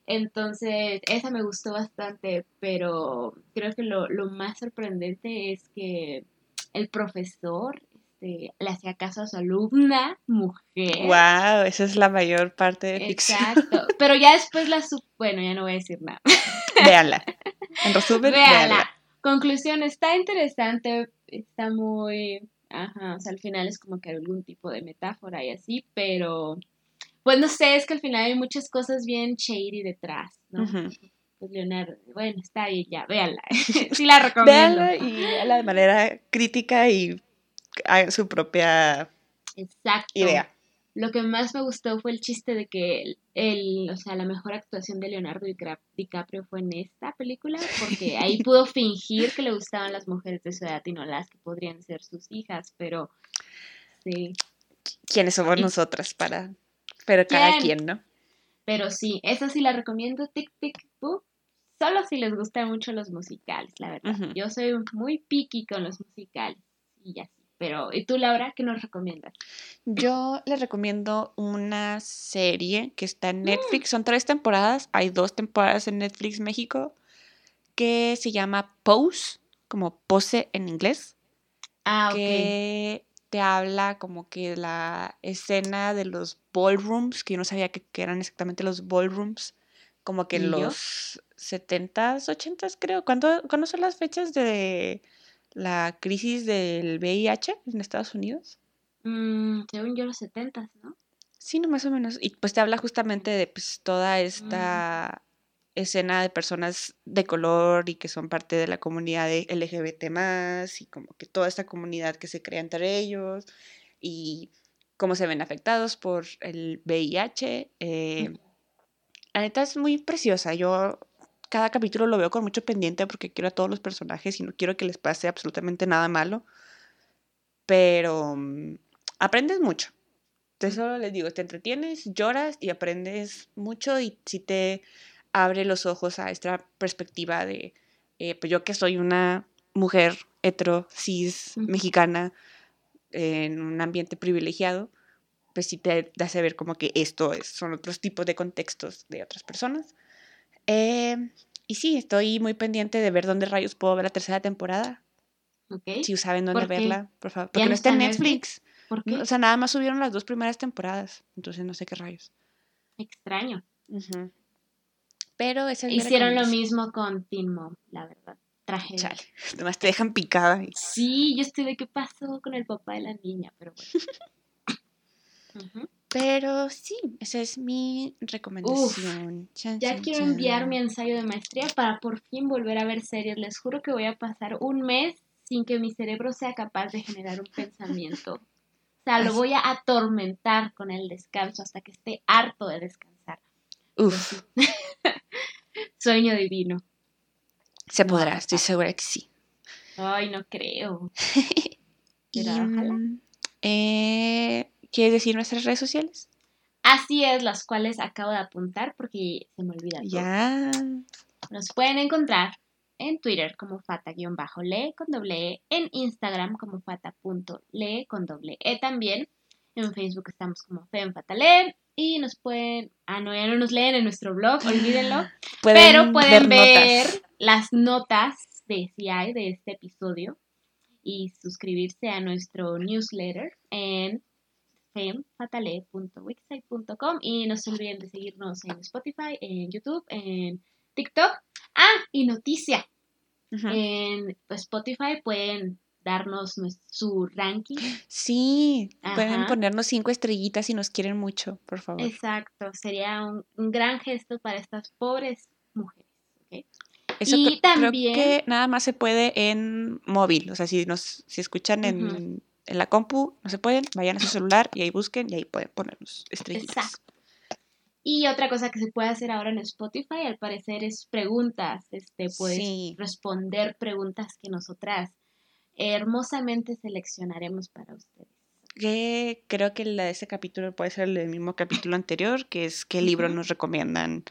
Speaker 2: Entonces, esa me gustó bastante, pero creo que lo, lo más sorprendente es que el profesor este, le hacía caso a su alumna, mujer.
Speaker 1: Wow, esa es la mayor parte de ficción. Exacto.
Speaker 2: Pero ya después la sub... bueno, ya no voy a decir nada.
Speaker 1: Véanla. En resumen, véanla.
Speaker 2: Conclusión, está interesante, está muy, ajá, o sea, al final es como que algún tipo de metáfora y así, pero pues no sé, es que al final hay muchas cosas bien shady detrás, ¿no? Pues Leonardo, bueno, está ahí ya, véanla. sí la recomiendo.
Speaker 1: Véanla y véanla de manera crítica y su propia idea.
Speaker 2: Lo que más me gustó fue el chiste de que el, o sea, la mejor actuación de Leonardo DiCaprio fue en esta película, porque ahí pudo fingir que le gustaban las mujeres de su edad y no las que podrían ser sus hijas, pero sí.
Speaker 1: ¿Quiénes somos nosotras para Pero cada quien, ¿no?
Speaker 2: Pero sí, esa sí la recomiendo, Tic Tic Book. Solo si les gustan mucho los musicales, la verdad. Yo soy muy picky con los musicales y ya Pero, ¿y tú, Laura, qué nos recomiendas?
Speaker 1: Yo les recomiendo una serie que está en mm. Netflix. Son tres temporadas. Hay dos temporadas en Netflix México que se llama Pose, como pose en inglés. Ah, ok. Que te habla como que la escena de los ballrooms, que yo no sabía que, eran exactamente los ballrooms, como que en los 70s, 80s creo. ¿Cuándo, ¿Cuándo son las fechas de la crisis del VIH en Estados Unidos?
Speaker 2: Mm, según yo los 70s, ¿no?
Speaker 1: Sí, no, más o menos. Y pues te habla justamente de pues, toda esta escena de personas de color y que son parte de la comunidad LGBT más y como que toda esta comunidad que se crea entre ellos y cómo se ven afectados por el VIH. Eh, la neta es muy preciosa. Yo cada capítulo lo veo con mucho pendiente porque quiero a todos los personajes y no quiero que les pase absolutamente nada malo. Pero mm, aprendes mucho. Entonces solo les digo, te entretienes, lloras y aprendes mucho y si te abre los ojos a esta perspectiva de, eh, pues yo que soy una mujer hetero, cis, mexicana, en un ambiente privilegiado, pues sí te a ver como que esto es, son otros tipos de contextos de otras personas. Eh, y sí, estoy muy pendiente de ver dónde rayos puedo ver la tercera temporada. Okay. Si saben dónde verla, por favor. Porque no está en Netflix. ¿Por qué? O sea, nada más subieron las dos primeras temporadas. Entonces no sé qué rayos.
Speaker 2: Extraño.
Speaker 1: Pero esa
Speaker 2: Hicieron lo mismo con Teen Mom, la verdad. Traje.
Speaker 1: Chale. Además te dejan picada.
Speaker 2: Sí, yo estoy de qué pasó con el papá de la niña, pero
Speaker 1: bueno. Pero sí, esa es mi recomendación.
Speaker 2: ya quiero enviar mi ensayo de maestría para por fin volver a ver series. Les juro que voy a pasar un mes sin que mi cerebro sea capaz de generar un pensamiento. O sea, lo voy a atormentar con el descanso hasta que esté harto de descansar. Uf. Sueño divino.
Speaker 1: Se podrá, estoy segura que sí.
Speaker 2: Ay, no creo. y,
Speaker 1: eh, ¿Quieres decir nuestras redes sociales?
Speaker 2: Así es, las cuales acabo de apuntar porque se me olvida. Ya. Nos pueden encontrar en Twitter como fata-le con doble E, en Instagram como fata.le con doble E también. En Facebook estamos como femfatale y nos pueden, ah no, ya no nos leen en nuestro blog, olvídenlo, pero pueden ver, las notas de CI de este episodio y suscribirse a nuestro newsletter en femfatale.wixsite.com y no se olviden de seguirnos en Spotify, en YouTube, en TikTok. Ah, y noticia. En Spotify pueden darnos su ranking.
Speaker 1: Sí, pueden ponernos cinco estrellitas si nos quieren mucho, por favor.
Speaker 2: Exacto, sería un, gran gesto para estas pobres mujeres. Eso y también...
Speaker 1: creo que nada más se puede en móvil, o sea, si nos si escuchan en en la compu, no se pueden, vayan a su celular y ahí busquen y ahí pueden ponernos estrellitas. Exacto.
Speaker 2: Y otra cosa que se puede hacer ahora en Spotify, al parecer, es preguntas. Este, puedes responder preguntas que nosotras hermosamente seleccionaremos para ustedes.
Speaker 1: Que creo que la de ese capítulo puede ser el mismo capítulo anterior, que es qué libro nos recomiendan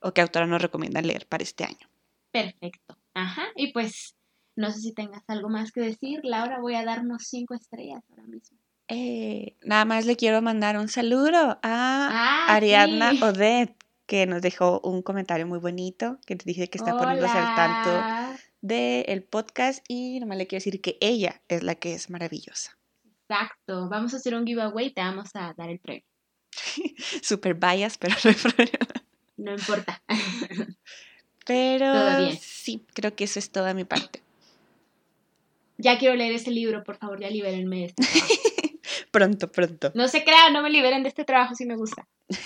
Speaker 1: o qué autora nos recomiendan leer para este año.
Speaker 2: Perfecto. Ajá. Y pues no sé si tengas algo más que decir. Laura, voy a darnos cinco estrellas ahora mismo.
Speaker 1: Eh, nada más le quiero mandar un saludo a ah, Ariadna Odette, que nos dejó un comentario muy bonito, que te dice que está poniéndose al tanto del podcast y nomás le quiero decir que ella es la que es maravillosa.
Speaker 2: Exacto, vamos a hacer un giveaway y te vamos a dar el premio.
Speaker 1: Super bias, pero no hay problema.
Speaker 2: No importa.
Speaker 1: pero sí, creo que eso es toda mi parte
Speaker 2: ya quiero leer ese libro, por favor, ya libérenme de este trabajo.
Speaker 1: pronto, pronto.
Speaker 2: No se crean, no me liberen de este trabajo si me gusta.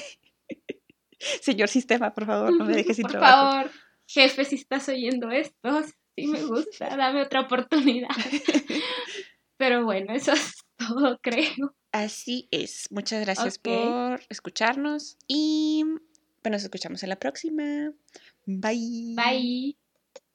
Speaker 1: Señor sistema, por favor, no me dejes sin
Speaker 2: por trabajo. Por favor, jefe, si estás oyendo esto, sí me gusta, dame otra oportunidad. Pero bueno, eso es todo, creo.
Speaker 1: Así es. Muchas gracias por escucharnos y pues, nos escuchamos en la próxima. Bye.
Speaker 2: Bye.